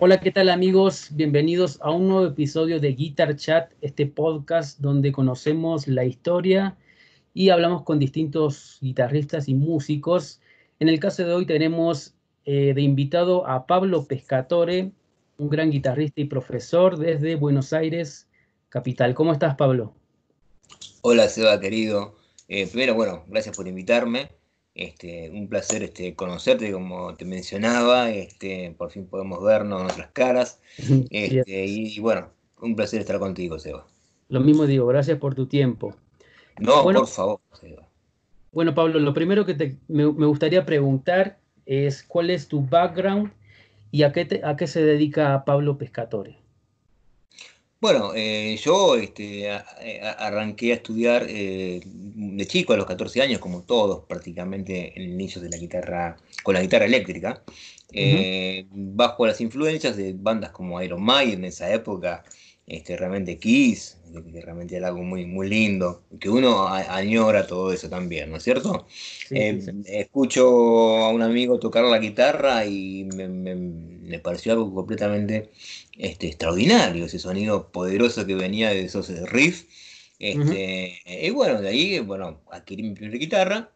Hola, ¿qué tal amigos? Bienvenidos a un nuevo episodio de Guitar Chat, este podcast donde conocemos la historia y hablamos con distintos guitarristas y músicos. En el caso de hoy tenemos eh, de invitado a Pablo Pescatore, un gran guitarrista y profesor desde Buenos Aires, capital. ¿Cómo estás, Pablo? Hola, Seba, querido. Eh, primero, bueno, gracias por invitarme. Este, un placer este, conocerte, como te mencionaba, este, por fin podemos vernos nuestras caras. Este, y, bueno, un placer estar contigo, Seba. Lo mismo digo, gracias por tu tiempo. No, por favor, Seba. Bueno, Pablo, lo primero que me, gustaría preguntar es cuál es tu background y a qué, a qué se dedica Pablo Pescatore. Bueno, eh, yo este, arranqué a estudiar eh, de chico, a los 14 años, como todos prácticamente en el inicio de la guitarra, con la guitarra eléctrica, eh, bajo las influencias de bandas como Iron Maiden en esa época, este, realmente Kiss, que realmente era algo muy, muy lindo, que uno añora todo eso también, ¿no es cierto? Escucho a un amigo tocar la guitarra y me pareció algo completamente este, extraordinario, ese sonido poderoso que venía de esos riffs. Este, Y bueno, de ahí, bueno, adquirí mi primera guitarra.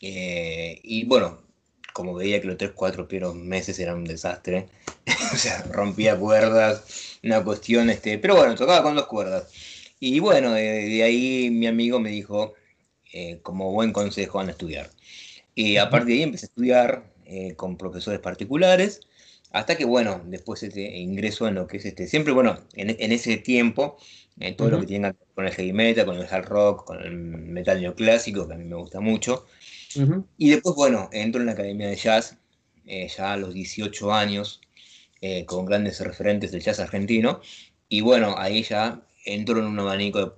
Eh, y bueno, como veía que los tres, cuatro primeros meses eran un desastre, o sea, rompía cuerdas, una cuestión, este, pero bueno, tocaba con dos cuerdas. Y bueno, de, ahí mi amigo me dijo, eh, como buen consejo, van a estudiar. Y a partir de ahí empecé a estudiar eh, con profesores particulares. Hasta que, bueno, después este ingreso en lo que es este. Siempre, bueno, en, ese tiempo, en todo lo que tiene que ver con el heavy metal, con el hard rock, con el metal neoclásico, que a mí me gusta mucho. Y después, bueno, entro en la academia de jazz, eh, ya a los 18 años, eh, con grandes referentes del jazz argentino. Y bueno, ahí ya entro en un abanico,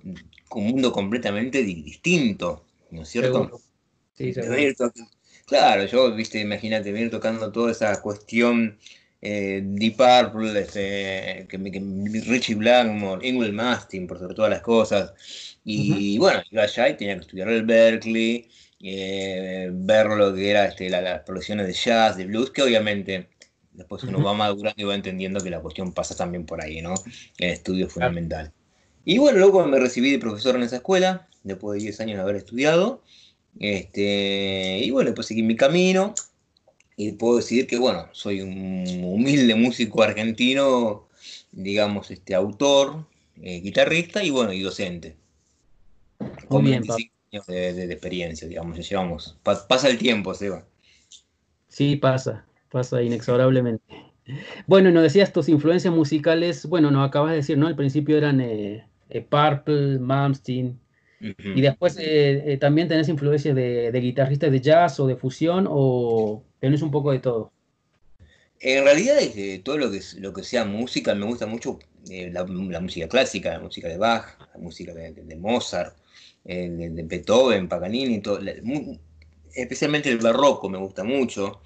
un mundo completamente distinto, ¿no es cierto? Sí, Claro, yo, viste, imagínate, venir tocando toda esa cuestión eh, Deep Purple, este, que, Richie Blackmore, Ingrid Mastin, por sobre todas las cosas. Y bueno, iba allá y tenía que estudiar el Berkeley, eh, ver lo que era este, las producciones de jazz, de blues, que obviamente después uno va madurando y va entendiendo que la cuestión pasa también por ahí, ¿no? El estudio es fundamental. Y bueno, luego me recibí de profesor en esa escuela, después de 10 años de haber estudiado. Este, y bueno, pues seguí mi camino y puedo decir que, bueno, soy un humilde músico argentino, digamos, este autor, eh, guitarrista y, bueno, y docente. Con Muy bien, 25 años de, experiencia, digamos, ya llevamos. pasa el tiempo, Seba. Sí, pasa, pasa inexorablemente. Bueno, nos decías tus influencias musicales, bueno, nos acabas de decir, ¿no? Al principio eran eh, eh, Purple, Malmsteen, y después también tenés influencias de, de guitarristas de jazz o de fusión o Tenés un poco de todo. En realidad, eh, todo lo que, lo que sea música, me gusta mucho eh, la, música clásica, la música de Bach, la música de, Mozart, eh, de, Beethoven, Paganini, todo, especialmente el barroco me gusta mucho.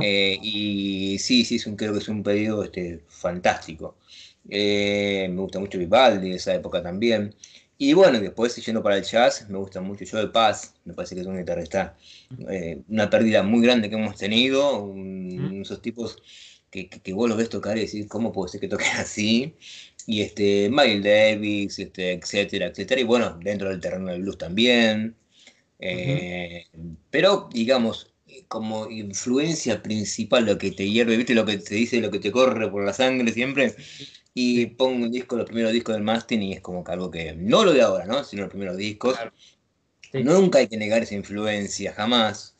y sí, sí, es un, creo que es un periodo este, fantástico. me gusta mucho Vivaldi de esa época también. Y bueno, después yendo para el jazz, me gusta mucho Joe Paz, me parece que es un guitarrista, eh, una pérdida muy grande que hemos tenido, esos tipos que, que, vos los ves tocar y decís, ¿cómo puede ser que toquen así? Y este, Miles Davis, este, etcétera, etcétera, y bueno, dentro del terreno del blues también. Eh, pero, digamos, como influencia principal, lo que te hierve, ¿viste? Lo que te dice, lo que te corre por la sangre siempre, y pongo un disco, los primeros discos del Mastin y es como que algo que, no lo de ahora, ¿no? Sino los primeros discos. Nunca hay que negar esa influencia, jamás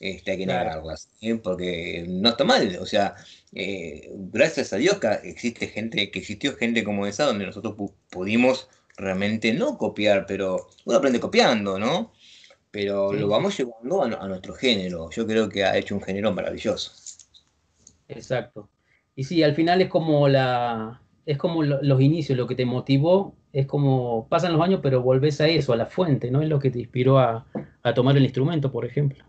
este, hay que negarlas, porque no está mal, o sea, eh, gracias a Dios que existe gente, que existió gente como esa donde nosotros pudimos realmente no copiar, pero uno aprende copiando, ¿no? Pero lo vamos llevando a, a, nuestro género. Yo creo que ha hecho un género maravilloso. Exacto. Y sí, al final es como la, es como los inicios, lo que te motivó, es como pasan los años, pero volvés a eso, a la fuente, ¿no? Es lo que te inspiró a, tomar el instrumento, por ejemplo.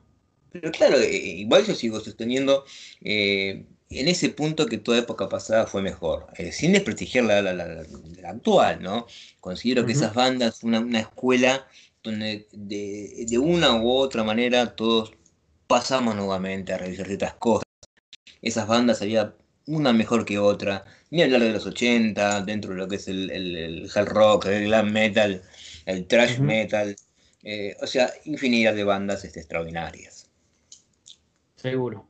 Pero claro, eh, igual yo sigo sosteniendo eh, en ese punto que toda época pasada fue mejor, eh, sin desprestigiar la, la, actual, ¿no? Considero que esas bandas, una, una escuela donde de, de, una u otra manera todos pasamos nuevamente a revisar ciertas cosas. Esas bandas había una mejor que otra, ni hablar de los 80, dentro de lo que es el, el, hard rock, el glam metal, el thrash metal, eh, o sea, infinidad de bandas este, extraordinarias. Seguro.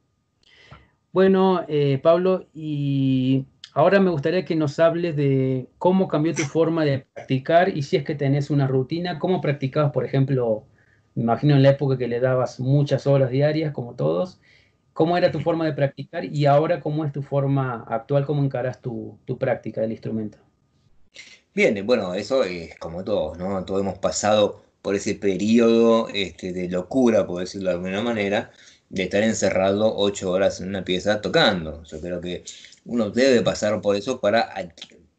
Bueno, eh, Pablo, y ahora me gustaría que nos hables de cómo cambió tu forma de practicar y si es que tenés una rutina, cómo practicabas, por ejemplo, me imagino en la época que le dabas muchas horas diarias, como todos, cómo era tu forma de practicar y ahora cómo es tu forma actual, cómo encaras tu, práctica del instrumento. Bien, bueno, eso es como todos, ¿no? Todos hemos pasado por ese periodo este, de locura, por decirlo de alguna manera, de estar encerrado ocho horas en una pieza tocando. Yo creo que uno debe pasar por eso para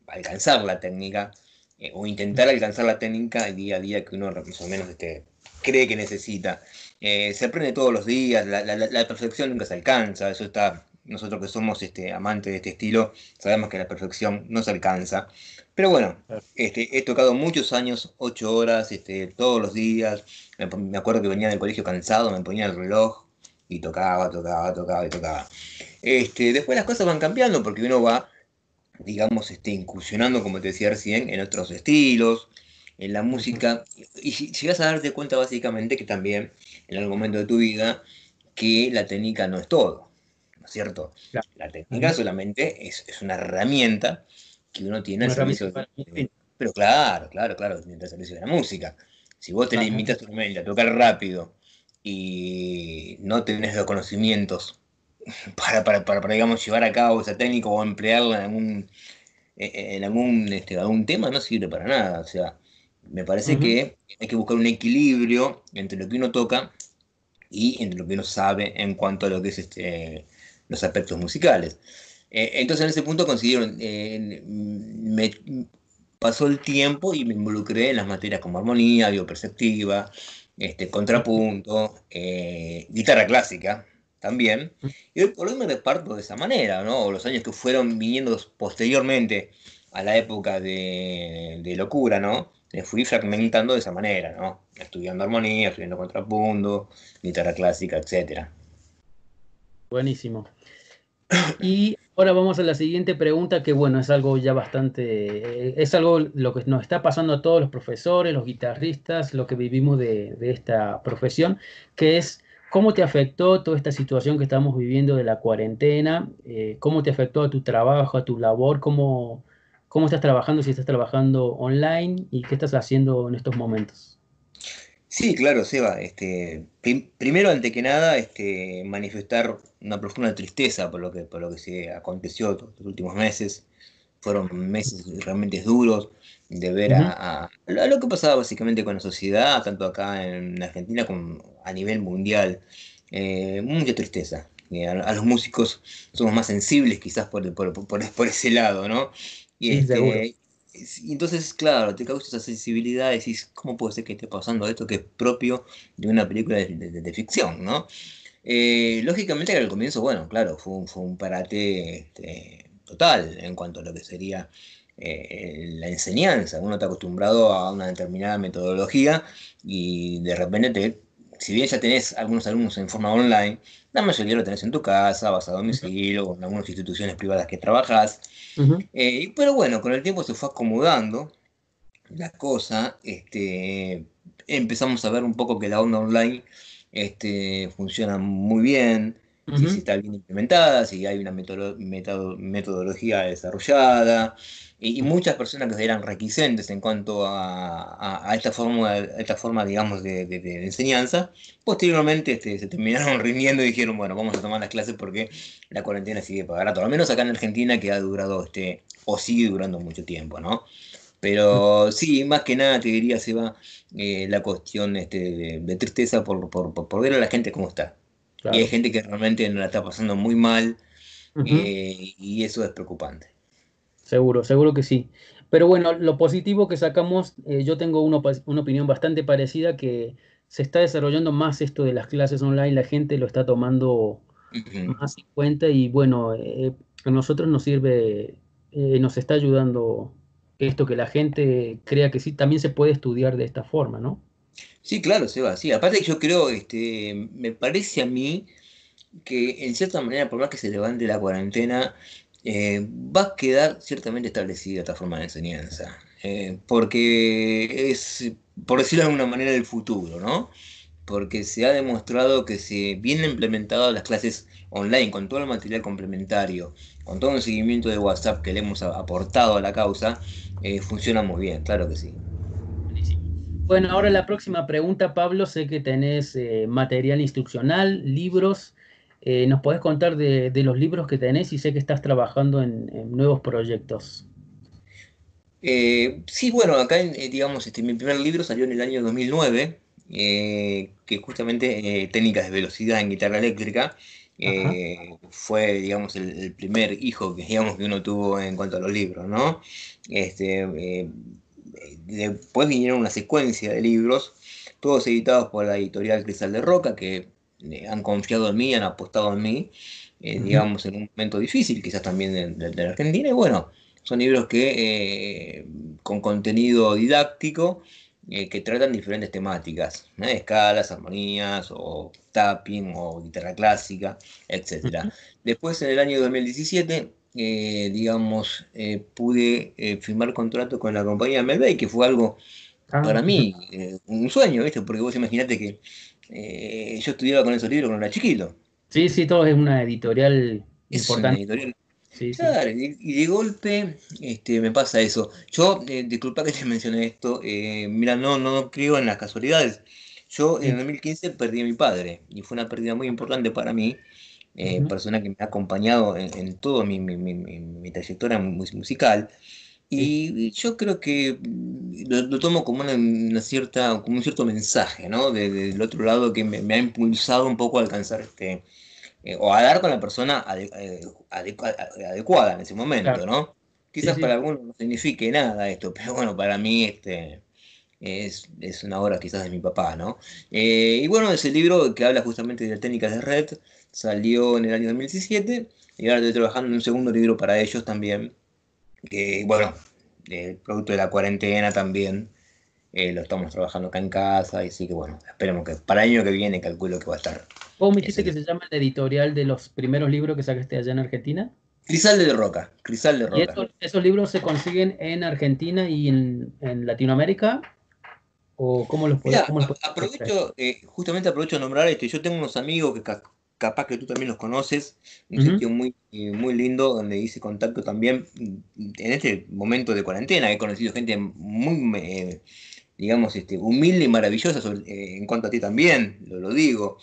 alcanzar la técnica eh, o intentar alcanzar la técnica día a día que uno más o menos este, cree que necesita. Eh, se aprende todos los días, la, perfección nunca se alcanza, eso está, nosotros que somos este, amantes de este estilo, sabemos que la perfección no se alcanza. Pero bueno, este, he tocado muchos años, ocho horas, este, todos los días. Me, acuerdo que venía del colegio cansado, me ponía el reloj, y tocaba, tocaba, tocaba y tocaba. Este, después las cosas van cambiando porque uno va, digamos, este, incursionando, como te decía recién, en otros estilos, en la música, y llegas a darte cuenta básicamente que también en algún momento de tu vida, que la técnica no es todo, ¿no es cierto? La técnica solamente es, una herramienta que uno tiene al servicio de, Pero claro, claro, claro, tiene al servicio de la música. Si vos te limitas tu mente a tocar rápido y no tenés los conocimientos para, para, digamos, llevar a cabo esa técnica o emplearla en algún, en algún, este, algún tema, no sirve para nada. O sea, me parece que hay que buscar un equilibrio entre lo que uno toca y entre lo que uno sabe en cuanto a lo que es este, los aspectos musicales. Eh, entonces en ese punto consiguieron, eh, me pasó el tiempo y me involucré en las materias como armonía, bioperceptiva, este, contrapunto, eh, guitarra clásica también. Y por hoy me reparto de esa manera, ¿no? Los años que fueron viniendo posteriormente a la época de, locura, ¿no? Me fui fragmentando de esa manera, ¿no? Estudiando armonía, estudiando contrapunto, guitarra clásica, etc. Buenísimo. Y ahora vamos a la siguiente pregunta, que bueno, es algo ya bastante, es algo lo que nos está pasando a todos los profesores, los guitarristas, lo que vivimos de, esta profesión, que es cómo te afectó toda esta situación que estamos viviendo de la cuarentena, eh, cómo te afectó a tu trabajo, a tu labor, cómo, cómo estás trabajando, si estás trabajando online y qué estás haciendo en estos momentos. Sí, claro, Seba. Este, primero, ante que nada, este, manifestar una profunda tristeza por lo que, por lo que se aconteció estos últimos meses. Fueron meses realmente duros de ver a, lo que pasaba básicamente con la sociedad, tanto acá en Argentina como a nivel mundial. Eh, mucha tristeza. Eh, a, los músicos somos más sensibles quizás por, por, por, ese lado, ¿no? Y, este, y entonces, claro, te causa esa sensibilidad, decís, ¿cómo puede ser que esté pasando esto que es propio de una película de, ficción, ¿no? Eh, lógicamente al comienzo, bueno, claro, fue un, fue un parate este, total en cuanto a lo que sería eh, la enseñanza. Uno está acostumbrado a una determinada metodología y de repente te si bien ya tenés algunos alumnos en forma online, la mayoría lo tenés en tu casa, vas a domicilio, o en algunas instituciones privadas que trabajas. Eh, pero bueno, con el tiempo se fue acomodando la cosa. Este, empezamos a ver un poco que la onda online este, funciona muy bien, si, está bien implementada, si hay una metodología desarrollada y, muchas personas que eran requisentes en cuanto a, esta, forma, esta forma, digamos, de, enseñanza, posteriormente este, se terminaron rindiendo y dijeron, bueno, vamos a tomar las clases porque la cuarentena sigue para rato, al menos acá en Argentina que ha durado, este, o sigue durando mucho tiempo, ¿no? Pero sí, más que nada te diría, se va eh, la cuestión este, de, tristeza por, por, ver a la gente cómo está. Y hay gente que realmente no la está pasando muy mal eh, y eso es preocupante. seguro, seguro que sí. Pero bueno, lo positivo que sacamos, eh, yo tengo una, una opinión bastante parecida que se está desarrollando más esto de las clases online, la gente lo está tomando más en cuenta y bueno, eh, a nosotros nos sirve, nos está ayudando esto que la gente crea que sí, también se puede estudiar de esta forma, ¿no? Sí, claro, Seba, sí. Aparte yo creo, este, me parece a mí que en cierta manera, por más que se levante la cuarentena, eh, va a quedar ciertamente establecida esta forma de enseñanza. porque es por decirlo de alguna manera, del futuro, ¿no? Porque se ha demostrado que si bien implementado las clases online con todo el material complementario, con todo el seguimiento de WhatsApp que le hemos aportado a la causa, eh, funciona muy bien, claro que sí. Bueno, ahora la próxima pregunta, Pablo, sé que tenés eh, material instruccional, libros. Eh, ¿Nos podés contar de, los libros que tenés y sé que estás trabajando en nuevos proyectos? Eh, sí, bueno, acá, digamos, este, mi primer libro salió en el año 2009, eh, que justamente Técnicas de Velocidad en Guitarra Eléctrica. fue, digamos, el, primer hijo que, digamos, que uno tuvo en cuanto a los libros, ¿no? Este, después vinieron una secuencia de libros, todos editados por la editorial Cristal de Roca, que han confiado en mí, han apostado en mí, digamos, en un momento difícil, quizás también de, de la Argentina, y bueno, son libros que eh, con contenido didáctico eh, que tratan diferentes temáticas, escalas, armonías, o tapping, o guitarra clásica, etc. Después, en el año 2017, eh, digamos, pude firmar contrato con la compañía Melbay, que fue algo ah, para mí un sueño, ¿viste? Porque vos imaginate que yo estudiaba con esos libros cuando era chiquito. Sí, sí, todo es una editorial es importante. Una editorial claro, y, de golpe este, me pasa eso. Yo, eh, disculpa que te mencioné esto, eh, mira, no, no creo en las casualidades. Yo en el 2015 perdí a mi padre y fue una pérdida muy importante para mí, eh, persona que me ha acompañado en, en toda mi, mi, mi, trayectoria musical. Y yo creo que mm, lo, tomo como una, cierta, como un cierto mensaje, ¿no? del otro lado que me, me, ha impulsado un poco a alcanzar este, eh, o a dar con la persona eh, adecuada en ese momento, ¿no? Quizás para algunos no signifique nada esto, pero bueno, para mí este es, una obra quizás de mi papá, ¿no? Eh, y bueno, ese libro que habla justamente de las técnicas de red salió en el año 2017 y ahora estoy trabajando en un segundo libro para ellos también, que bueno, el producto de la cuarentena también. lo estamos trabajando acá en casa, y así que bueno, esperemos que para el año que viene calculo que va a estar ¿Cómo me dijiste que se llama el editorial de los primeros libros que sacaste allá en Argentina? Crisal de Roca, Crisal de Roca. ¿Y esos libros se consiguen en Argentina y en, Latinoamérica? ¿O cómo los puedes, aprovecho, eh, justamente aprovecho de nombrar esto. Yo tengo unos amigos que capaz que tú también los conoces, un sitio muy, eh, muy lindo donde hice contacto también en este momento de cuarentena. He conocido gente muy, eh, digamos, este, humilde y maravillosa en cuanto a ti también, lo, lo digo.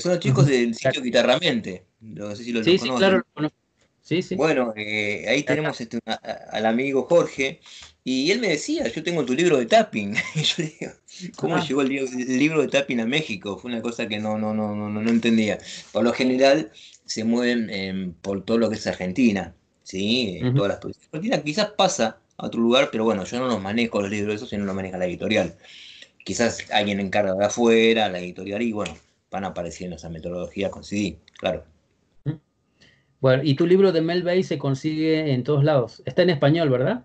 Son los chicos del sitio Guitarramente. No sé si lo, sí, sí, claro. Sí, sí. Bueno, eh, ahí tenemos este, al amigo Jorge. Y él me decía, yo tengo tu libro de tapping. Y yo digo, ¿cómo ah. llegó el, libro de tapping a México? Fue una cosa que no, no, no, no, no entendía. Por lo general se mueven por todo lo que es Argentina. ¿sí? En todas las provincias. Argentina quizás pasa a otro lugar, pero bueno, yo no los manejo los libros esos, sino los maneja la editorial. Quizás alguien encarga de afuera, la editorial, y bueno, van apareciendo esa metodología con CD, claro. Bueno, y tu libro de Mel Bay se consigue en todos lados. Está en español, ¿verdad?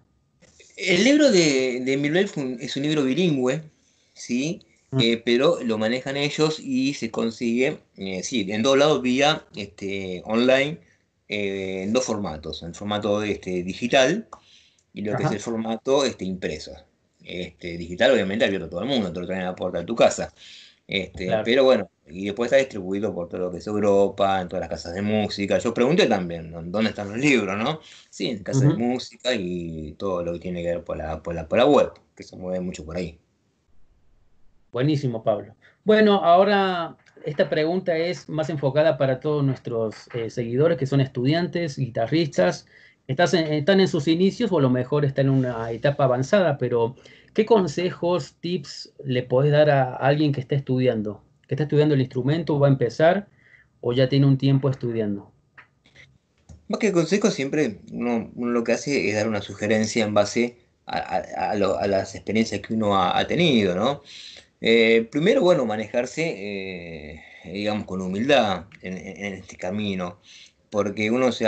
El libro de, de Mel Bay es un libro bilingüe, ¿sí? Mm. Eh, pero lo manejan ellos y se consigue, eh, sí, en todos lados vía este, online, eh, en dos formatos. En formato este, digital y lo que es el formato este, impreso. Este, digital, obviamente, abierto a todo el mundo, te lo traen a la puerta de tu casa. Este, Pero bueno, y después está distribuido por todo lo que es Europa, en todas las casas de música. Yo pregunté también dónde están los libros, ¿no? Sí, en casas de música y todo lo que tiene que ver por la, por la, web, que se mueve mucho por ahí. Buenísimo, Pablo. Bueno, ahora esta pregunta es más enfocada para todos nuestros eh, seguidores que son estudiantes, guitarristas. Estás están en sus inicios o a lo mejor están en una etapa avanzada, pero ¿qué consejos, tips le podés dar a alguien que está estudiando? que está estudiando el instrumento, va a empezar o ya tiene un tiempo estudiando? Más que consejo, siempre uno, lo que hace es dar una sugerencia en base a, las experiencias que uno ha, tenido, ¿no? Eh, primero, bueno, manejarse, eh, digamos, con humildad en, este camino, porque uno se,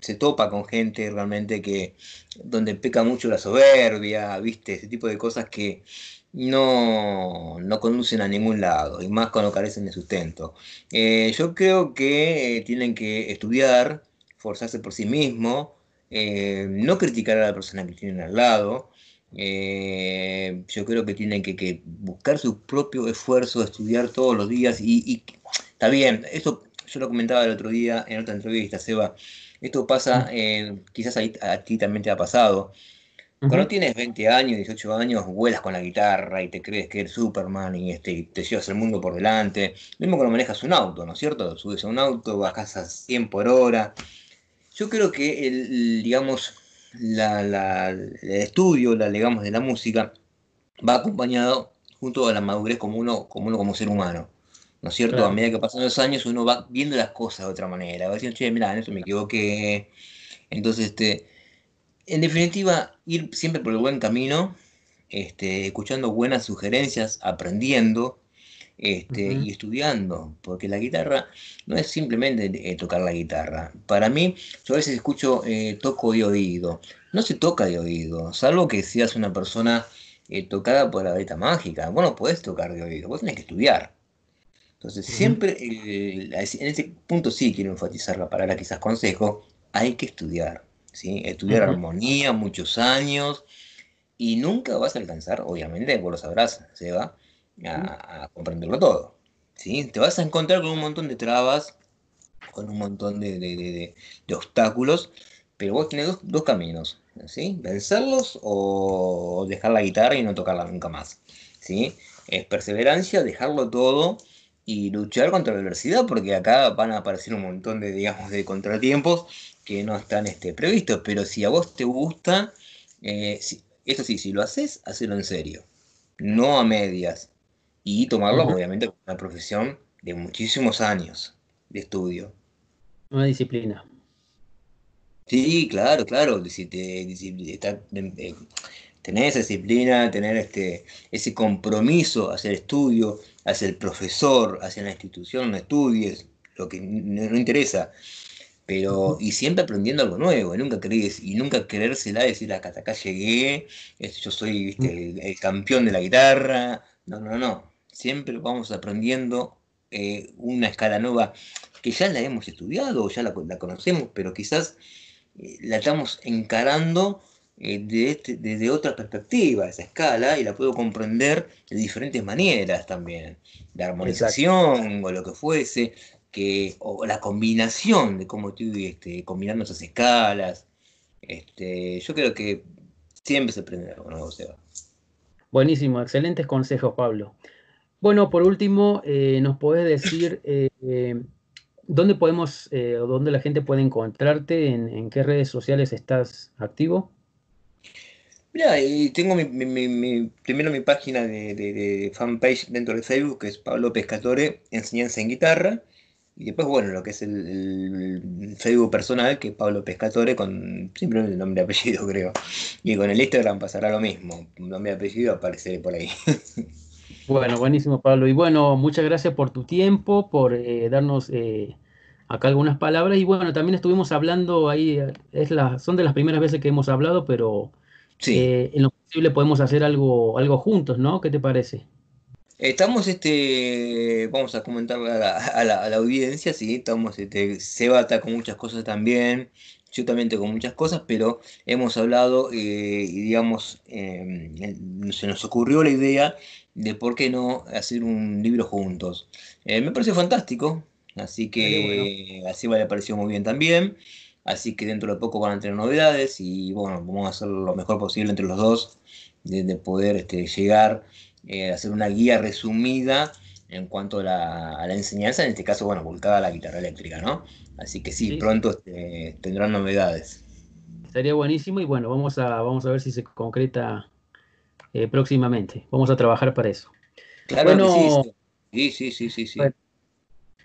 se topa con gente realmente que, donde peca mucho la soberbia, ¿viste? Ese tipo de cosas que no, no conducen a ningún lado, y más cuando carecen de sustento. Eh, yo creo que tienen que estudiar, forzarse por sí mismo, eh, no criticar a la persona que tienen al lado. Eh, yo creo que tienen que, buscar su propio esfuerzo, estudiar todos los días y, está bien, esto yo lo comentaba el otro día en otra entrevista, Seba, esto pasa, mm. quizás a, ti también te ha pasado. Cuando tienes 20 años, 18 años, vuelas con la guitarra y te crees que eres Superman y este, te llevas el mundo por delante. Mismo cuando manejas un auto, ¿no es cierto? Subes a un auto, bajas a 100 por hora, yo creo que el, digamos, el estudio, la, digamos, de la música va acompañado junto a la madurez como uno como, uno como ser humano. ¿No es cierto? A medida que pasan los años uno va viendo las cosas de otra manera. Va diciendo, che, mira, en esto me equivoqué. Entonces, este, en definitiva, ir siempre por el buen camino, este, escuchando buenas sugerencias, aprendiendo, este, y estudiando, porque la guitarra no es simplemente eh, tocar la guitarra. Para mí, yo a veces escucho, eh, toco de oído. No se toca de oído, salvo que seas una persona eh, tocada por la varita mágica. Vos no podés tocar de oído, vos tenés que estudiar. Entonces, siempre, en ese punto sí quiero enfatizar la palabra, quizás consejo, hay que estudiar. ¿sí? Estudiar armonía muchos años y nunca vas a alcanzar, obviamente, vos lo sabrás, Seba, a, comprenderlo todo. ¿sí? Te vas a encontrar con un montón de trabas, con un montón de, obstáculos, pero vos tenés dos, caminos, ¿sí? Vencerlos o dejar la guitarra y no tocarla nunca más, ¿sí? Es perseverancia, dejarlo todo y luchar contra la adversidad, porque acá van a aparecer un montón de, digamos, de contratiempos que no están este, previstos, pero si a vos te gusta, eh, eso sí, si lo haces, hacelo en serio, no a medias, y tomarlo obviamente como una profesión de muchísimos años de estudio. Una disciplina. Sí, claro, claro. Si te, eh, tener esa disciplina, tener este, ese compromiso hacia el estudio, hacia el profesor, hacia la institución, no estudies, lo que no, interesa. Pero, y siempre aprendiendo algo nuevo, y nunca crees, y nunca querérsela decir hasta acá llegué, yo soy el campeón de la guitarra. No, no, no siempre vamos aprendiendo eh, una escala nueva que ya la hemos estudiado ya la, conocemos, pero quizás eh, la estamos encarando eh, este, desde otra perspectiva, esa escala, y la puedo comprender de diferentes maneras también. La armonización o lo que fuese, que, o la combinación de cómo estoy este, combinando esas escalas. Este, yo creo que siempre se aprende algo nuevo, Seba. Buenísimo, excelentes consejos, Pablo. Bueno, por último, eh, ¿nos puedes decir eh, eh, dónde podemos o dónde la gente puede encontrarte? ¿En, qué redes sociales estás activo? Mira, tengo primero mi página de, fanpage dentro de Facebook, que es Pablo Pescatore, Enseñanza en Guitarra. Y después, bueno, lo que es el, Facebook personal, que es Pablo Pescatore, con simplemente el nombre y apellido, creo. Y con el Instagram pasará lo mismo. Nombre y apellido apareceré por ahí. Bueno, buenísimo, Pablo. Y bueno, muchas gracias por tu tiempo, por eh, darnos eh, acá algunas palabras. Y bueno, también estuvimos hablando ahí, es la, son de las primeras veces que hemos hablado, pero eh, en lo posible podemos hacer algo, algo juntos, ¿no? ¿Qué te parece? Estamos, este, vamos a comentar a la, audiencia, sí, estamos, este, Seba está con muchas cosas también, yo también tengo muchas cosas, pero hemos hablado y digamos, em, se nos ocurrió la idea de por qué no hacer un libro juntos. Eh, me pareció fantástico, así que así me pareció muy bien también. Así que dentro de poco van a tener novedades y bueno, vamos a hacer lo mejor posible entre los dos de, poder este, llegar eh, a hacer una guía resumida en cuanto a la, enseñanza, en este caso, bueno, volcada a la guitarra eléctrica, ¿no? Así que sí, pronto este, tendrán novedades. Sería buenísimo y bueno, vamos a, vamos a ver si se concreta eh, próximamente. Vamos a trabajar para eso. Claro bueno, sí. Sí, sí, sí,